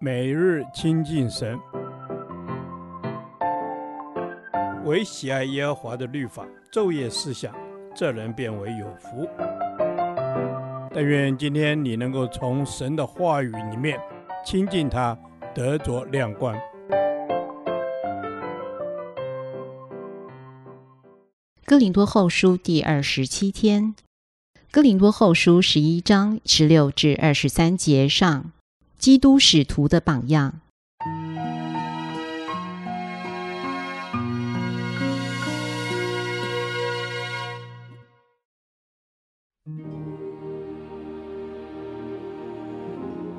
每日亲近神，唯喜爱耶和华的律法，昼夜思想，这人便为有福。但愿今天你能够从神的话语里面亲近他，得着亮光。哥林多后书第二十七天，哥林多后书十一章十六至二十三节上。基督使徒的榜样。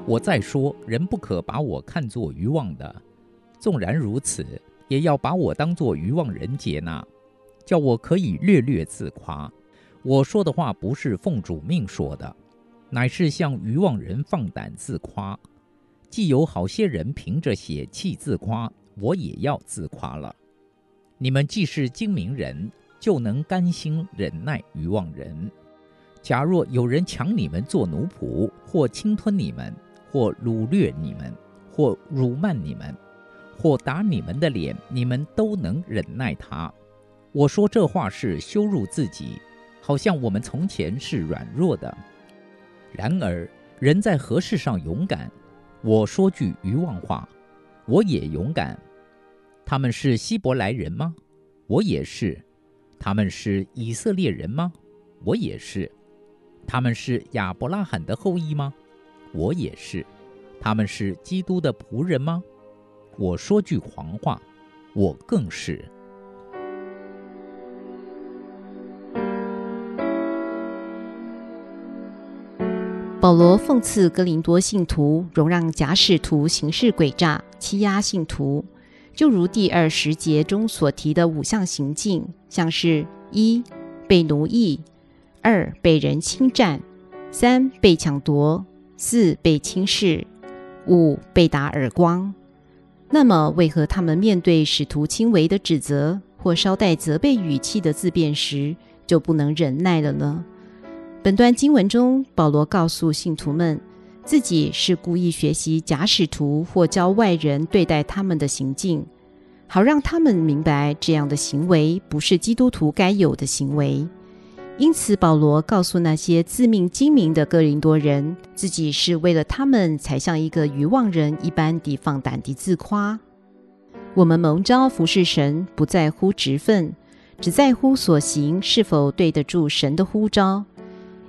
我再说，人不可把我看作愚妄的；纵然如此，也要把我当作愚妄人接纳，叫我可以略略自夸。我说的话不是奉主命说的，乃是向愚妄人放胆自夸。既有好些人凭着血气自夸，我也要自夸了。你们既是精明人，就能甘心忍耐愚妄人。假若有人抢你们做奴仆，或侵吞你们，或掳掠你们，或辱骂你们，或打你们的脸，你们都能忍耐他。我说这话是羞辱自己，好像我们从前是软弱的。然而人在何事上勇敢？我说句愚妄话，我也勇敢。他们是希伯来人吗？我也是。他们是以色列人吗？我也是。他们是亚伯拉罕的后裔吗？我也是。他们是基督的仆人吗？我说句谎话，我更是。保罗讽刺哥林多信徒容让假使徒行事诡诈，欺压信徒，就如第二十节中所提的五项行径，像是：一、被奴役；二、被人侵占；三、被抢夺；四、被轻视；五、被打耳光。那么，为何他们面对使徒轻微的指责或稍带责备语气的自辩时，就不能忍耐了呢？本段经文中，保罗告诉信徒们，自己是故意学习假使徒或教外人对待他们的行径，好让他们明白这样的行为不是基督徒该有的行为。因此，保罗告诉那些自命精明的哥林多人，自己是为了他们才像一个愚妄人一般地放胆地自夸。我们蒙召服侍神，不在乎职分，只在乎所行是否对得住神的呼召。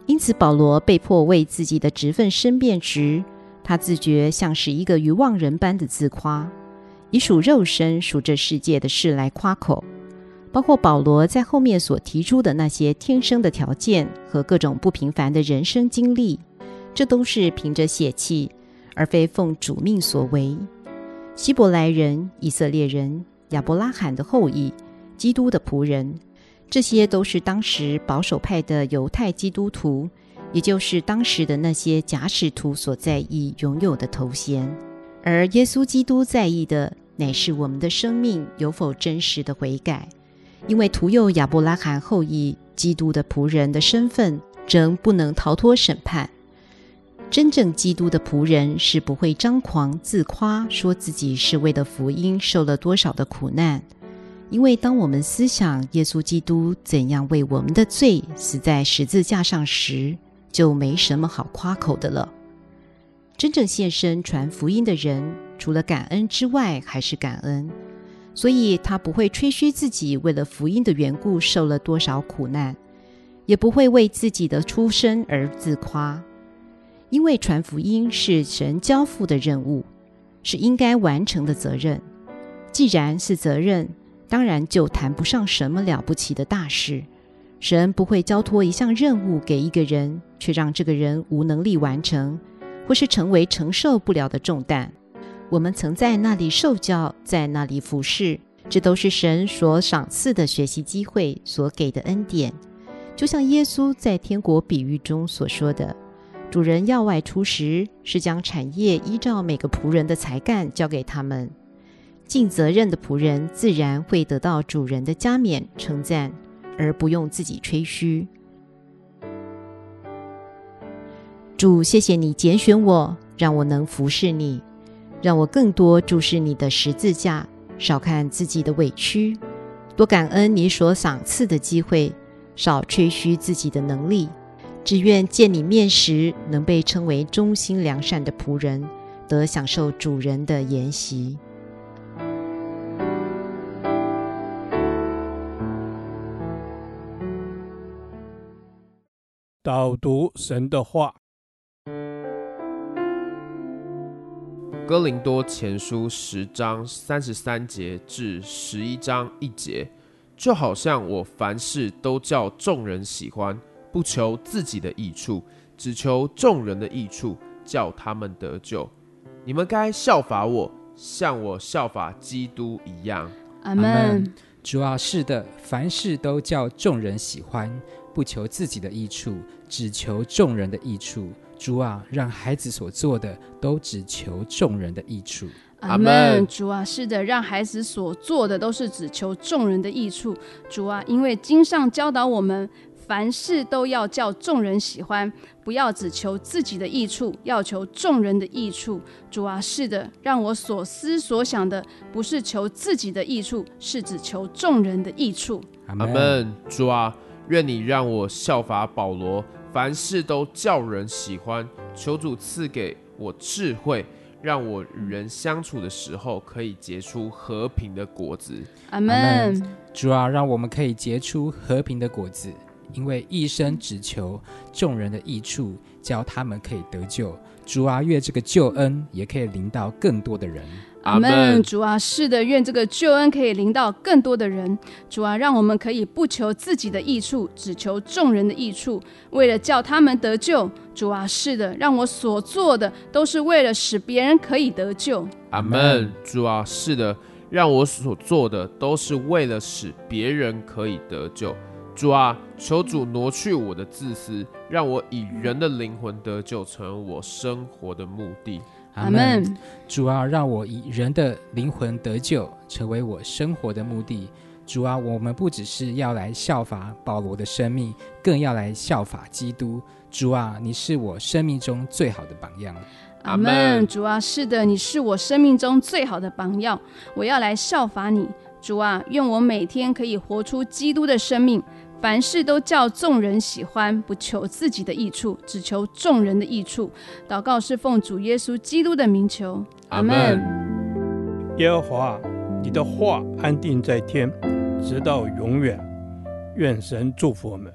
因此，保罗被迫为自己的职分申辩时，他自觉像是一个愚妄人般的自夸，以属肉身、属这世界的事来夸口。包括保罗在后面所提出的那些天生的条件和各种不平凡的人生经历，这都是凭着血气，而非奉主命所为。希伯来人、以色列人、亚伯拉罕的后裔、基督的仆人。这些都是当时保守派的犹太基督徒，也就是当时的那些假使徒所在意拥有的头衔，而耶稣基督在意的乃是我们的生命有否真实的悔改。因为徒有亚伯拉罕后裔基督的仆人的身份，仍不能逃脱审判。真正基督的仆人是不会张狂自夸，说自己是为了福音受了多少的苦难。因为当我们思想耶稣基督怎样为我们的罪死在十字架上时，就没什么好夸口的了。真正献身传福音的人，除了感恩之外，还是感恩，所以他不会吹嘘自己为了福音的缘故受了多少苦难，也不会为自己的出身而自夸，因为传福音是神交付的任务，是应该完成的责任。既然是责任，当然就谈不上什么了不起的大事。神不会交托一项任务给一个人，却让这个人无能力完成，或是成为承受不了的重担。我们曾在那里受教，在那里服侍，这都是神所赏赐的学习机会，所给的恩典。就像耶稣在天国比喻中所说的：“主人要外出时，是将产业依照每个仆人的才干交给他们。”尽责任的仆人自然会得到主人的加勉称赞，而不用自己吹嘘。主，谢谢你拣选我，让我能服侍你。让我更多注视你的十字架，少看自己的委屈，多感恩你所赏赐的机会，少吹嘘自己的能力。只愿见你面时，能被称为忠心良善的仆人，得享受主人的筵席。导读神的话，《哥林多前书》十章三十三节至十一章一节，就好像我凡事都叫众人喜欢。不求自己的益处，只求众人的益处，叫他们得救。你们该效法我，像我效法基督一样。阿门。主啊，是的，凡事都叫众人喜欢，不求自己的益处，只求众人的益处。主啊，让孩子所做的都只求众人的益处。阿门。主啊，是的，让孩子所做的都是只求众人的益处。主啊，因为经上教导我们。凡事都要叫众人喜欢，不要只求自己的益处，要求众人的益处。主啊，是的，让我所思所想的不是求自己的益处，是只求众人的益处。阿门。主啊，愿你让我效法保罗，凡事都叫人喜欢。求主赐给我智慧，让我与人相处的时候可以结出和平的果子。阿门。主啊，让我们可以结出和平的果子。因为一生只求众人的益处，叫他们可以得救。主啊，愿这个救恩也可以临到更多的人。阿门。主啊，是的，愿这个救恩可以临到更多的人。主啊，让我们可以不求自己的益处，只求众人的益处，为了叫他们得救。主啊，是的，让我所做的都是为了使别人可以得救。阿门。主啊，是的，让我所做的都是为了使别人可以得救。主啊，求主挪去我的自私，让我以人的灵魂得救，成为我生活的目的。阿门。主啊，让我以人的灵魂得救，成为我生活的目的。主啊，我们不只是要来效法保罗的生命，更要来效法基督。主啊，你是我生命中最好的榜样。阿门。主啊，是的，你是我生命中最好的榜样，我要来效法你。主啊，愿我每天可以活出基督的生命。凡事都叫众人喜欢，不求自己的益处，只求众人的益处。祷告是奉主耶稣基督的名求，阿门。耶和华，你的话安定在天，直到永远。愿神祝福我们。